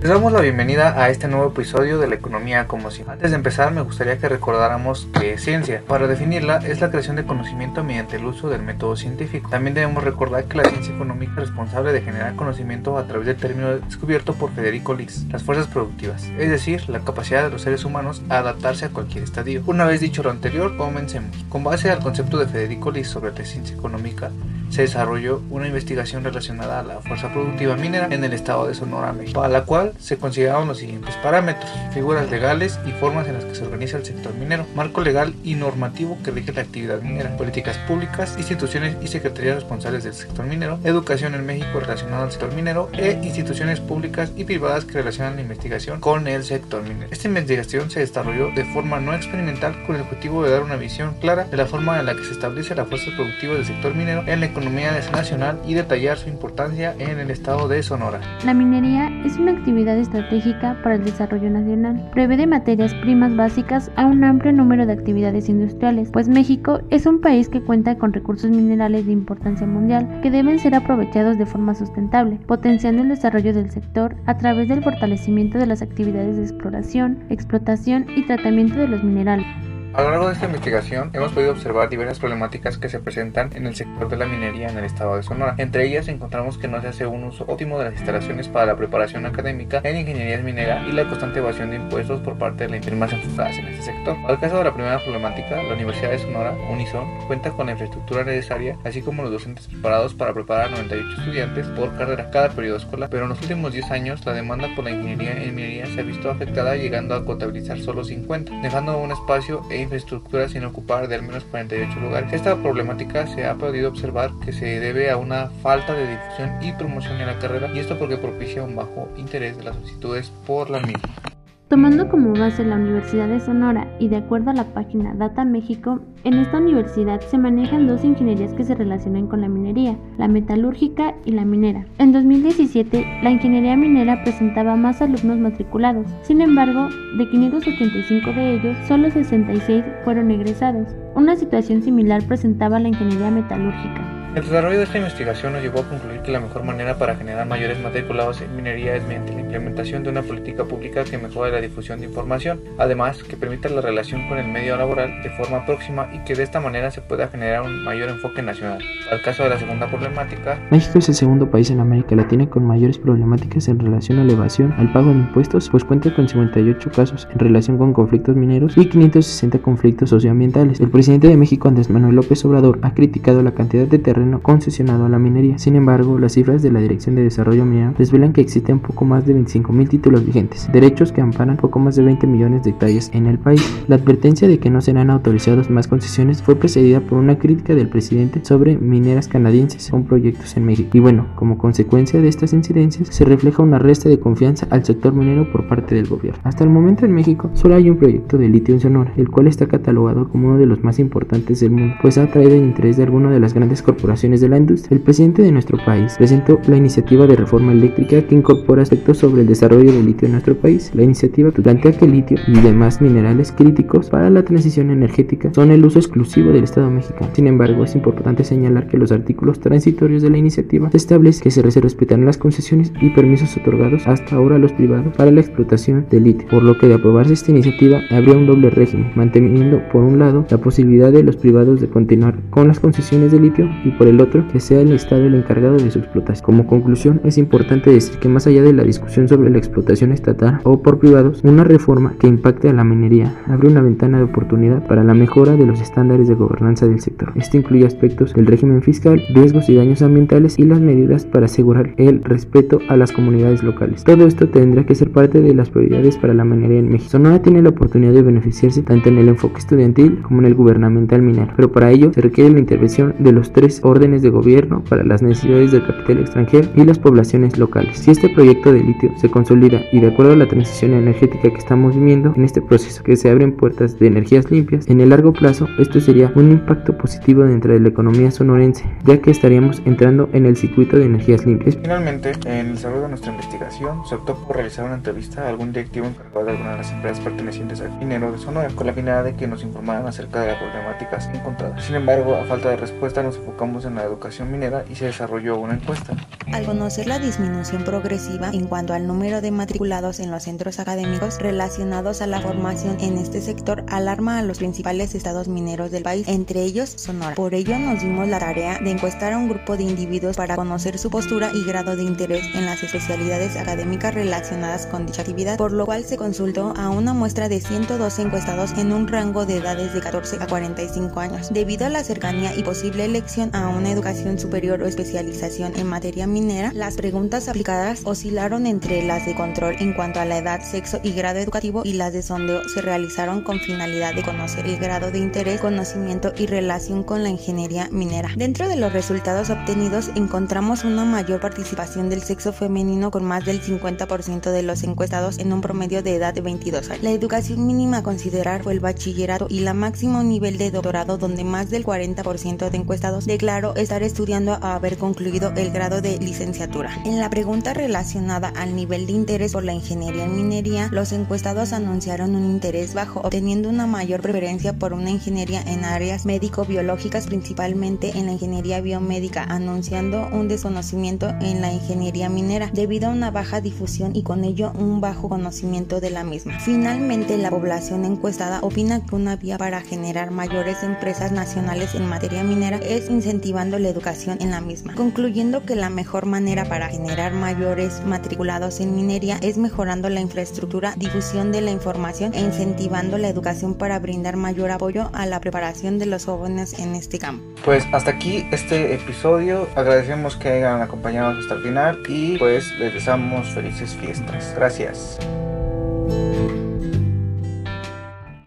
Les damos la bienvenida a este nuevo episodio de la economía como si. Antes de empezar me gustaría que recordáramos que ciencia. Para definirla es la creación de conocimiento mediante el uso del método científico. También debemos recordar que la ciencia económica es responsable de generar conocimiento a través del término descubierto por Federico Lis, las fuerzas productivas, es decir, la capacidad de los seres humanos a adaptarse a cualquier estadio. Una vez dicho lo anterior, comencemos. Con base al concepto de Federico Lis sobre la ciencia económica, se desarrolló una investigación relacionada a la fuerza productiva minera en el estado de Sonora, México, para la cual se consideraron los siguientes parámetros, figuras legales y formas en las que se organiza el sector minero, marco legal y normativo que rige la actividad minera, políticas públicas, instituciones y secretarías responsables del sector minero, educación en México relacionada al sector minero e instituciones públicas y privadas que relacionan la investigación con el sector minero. Esta investigación se desarrolló de forma no experimental con el objetivo de dar una visión clara de la forma en la que se establece la fuerza productiva del sector minero en la economía nacional y detallar su importancia en el estado de Sonora. La minería es una actividad estratégica para el desarrollo nacional. Provee de materias primas básicas a un amplio número de actividades industriales, pues México es un país que cuenta con recursos minerales de importancia mundial que deben ser aprovechados de forma sustentable, potenciando el desarrollo del sector a través del fortalecimiento de las actividades de exploración, explotación y tratamiento de los minerales. A lo largo de esta investigación hemos podido observar diversas problemáticas que se presentan en el sector de la minería en el estado de Sonora. Entre ellas encontramos que no se hace un uso óptimo de las instalaciones para la preparación académica en ingeniería minera y la constante evasión de impuestos por parte de las firmas enfocadas en este sector. Al caso de la primera problemática, la Universidad de Sonora, Unison, cuenta con la infraestructura necesaria, así como los docentes preparados para preparar a 98 estudiantes por carrera cada periodo escolar, pero en los últimos 10 años la demanda por la ingeniería en minería se ha visto afectada llegando a contabilizar solo 50, dejando un espacio e infraestructura sin ocupar de al menos 48 lugares. Esta problemática se ha podido observar que se debe a una falta de difusión y promoción en la carrera y esto porque propicia un bajo interés de las solicitudes por la misma. Tomando como base la Universidad de Sonora y de acuerdo a la página Data México, en esta universidad se manejan dos ingenierías que se relacionan con la minería, la metalúrgica y la minera. En 2017, la ingeniería minera presentaba más alumnos matriculados, sin embargo, de 585 de ellos, solo 66 fueron egresados. Una situación similar presentaba la ingeniería metalúrgica. El desarrollo de esta investigación nos llevó a concluir que la mejor manera para generar mayores matriculados en minería es mediante la implementación de una política pública que mejore la difusión de información, además que permita la relación con el medio laboral de forma próxima y que de esta manera se pueda generar un mayor enfoque nacional. Al caso de la segunda problemática, México es el segundo país en América Latina con mayores problemáticas en relación a la evasión al pago de impuestos, pues cuenta con 58 casos en relación con conflictos mineros y 560 conflictos socioambientales. El presidente de México, Andrés Manuel López Obrador, ha criticado la cantidad de concesionado a la minería. Sin embargo, las cifras de la Dirección de Desarrollo Minero desvelan que existen poco más de 25.000 títulos vigentes, derechos que amparan poco más de 20 millones de hectáreas en el país. La advertencia de que no serán autorizados más concesiones fue precedida por una crítica del presidente sobre mineras canadienses con proyectos en México. Y bueno, como consecuencia de estas incidencias, se refleja una resta de confianza al sector minero por parte del gobierno. Hasta el momento en México solo hay un proyecto de litio en Sonora, el cual está catalogado como uno de los más importantes del mundo, pues ha atraído el interés de algunas de las grandes corporaciones de la industria. El presidente de nuestro país presentó la iniciativa de reforma eléctrica que incorpora aspectos sobre el desarrollo del litio en nuestro país. La iniciativa plantea que el litio y demás minerales críticos para la transición energética son el uso exclusivo del Estado mexicano. Sin embargo, es importante señalar que los artículos transitorios de la iniciativa establece que se respetarán las concesiones y permisos otorgados hasta ahora a los privados para la explotación del litio, por lo que de aprobarse esta iniciativa habría un doble régimen, manteniendo por un lado la posibilidad de los privados de continuar con las concesiones de litio y por el otro que sea el Estado el encargado de su explotación. Como conclusión, es importante decir que más allá de la discusión sobre la explotación estatal o por privados, una reforma que impacte a la minería abre una ventana de oportunidad para la mejora de los estándares de gobernanza del sector. Esto incluye aspectos del régimen fiscal, riesgos y daños ambientales y las medidas para asegurar el respeto a las comunidades locales. Todo esto tendrá que ser parte de las prioridades para la minería en México. Sonora tiene la oportunidad de beneficiarse tanto en el enfoque estudiantil como en el gubernamental minero, pero para ello se requiere la intervención de los tres órdenes de gobierno para las necesidades del capital extranjero y las poblaciones locales. Si este proyecto de litio se consolida y de acuerdo a la transición energética que estamos viviendo en este proceso que se abren puertas de energías limpias, en el largo plazo esto sería un impacto positivo dentro de la economía sonorense, ya que estaríamos entrando en el circuito de energías limpias. Finalmente, en el desarrollo de nuestra investigación, se optó por realizar una entrevista a algún directivo encargado de alguna de las empresas pertenecientes al minero de Sonora, con la finalidad de que nos informaran acerca de las problemáticas encontradas. Sin embargo, a falta de respuesta, nos enfocamos en la educación minera y se desarrolló una encuesta. Al conocer la disminución progresiva en cuanto al número de matriculados en los centros académicos relacionados a la formación en este sector, alarma a los principales estados mineros del país, entre ellos Sonora. Por ello nos dimos la tarea de encuestar a un grupo de individuos para conocer su postura y grado de interés en las especialidades académicas relacionadas con dicha actividad, por lo cual se consultó a una muestra de 112 encuestados en un rango de edades de 14 a 45 años. Debido a la cercanía y posible elección a una educación superior o especialización en materia minera, las preguntas aplicadas oscilaron entre las de control en cuanto a la edad, sexo y grado educativo y las de sondeo se realizaron con finalidad de conocer el grado de interés, conocimiento y relación con la ingeniería minera. Dentro de los resultados obtenidos encontramos una mayor participación del sexo femenino con más del 50% de los encuestados en un promedio de edad de 22 años. La educación mínima a considerar fue el bachillerato y la máximo nivel de doctorado donde más del 40% de encuestados declaró estar estudiando a haber concluido el grado de licenciatura. En la pregunta relacionada al nivel de interés por la ingeniería en minería, los encuestados anunciaron un interés bajo, obteniendo una mayor preferencia por una ingeniería en áreas médico-biológicas, principalmente en la ingeniería biomédica, anunciando un desconocimiento en la ingeniería minera debido a una baja difusión y con ello un bajo conocimiento de la misma. Finalmente, la población encuestada opina que una vía para generar mayores empresas nacionales en materia minera es incentivando la educación en la misma, concluyendo que la manera para generar mayores matriculados en minería es mejorando la infraestructura, difusión de la información e incentivando la educación para brindar mayor apoyo a la preparación de los jóvenes en este campo. Pues hasta aquí este episodio, agradecemos que hayan acompañado hasta el final y pues les deseamos felices fiestas. Gracias.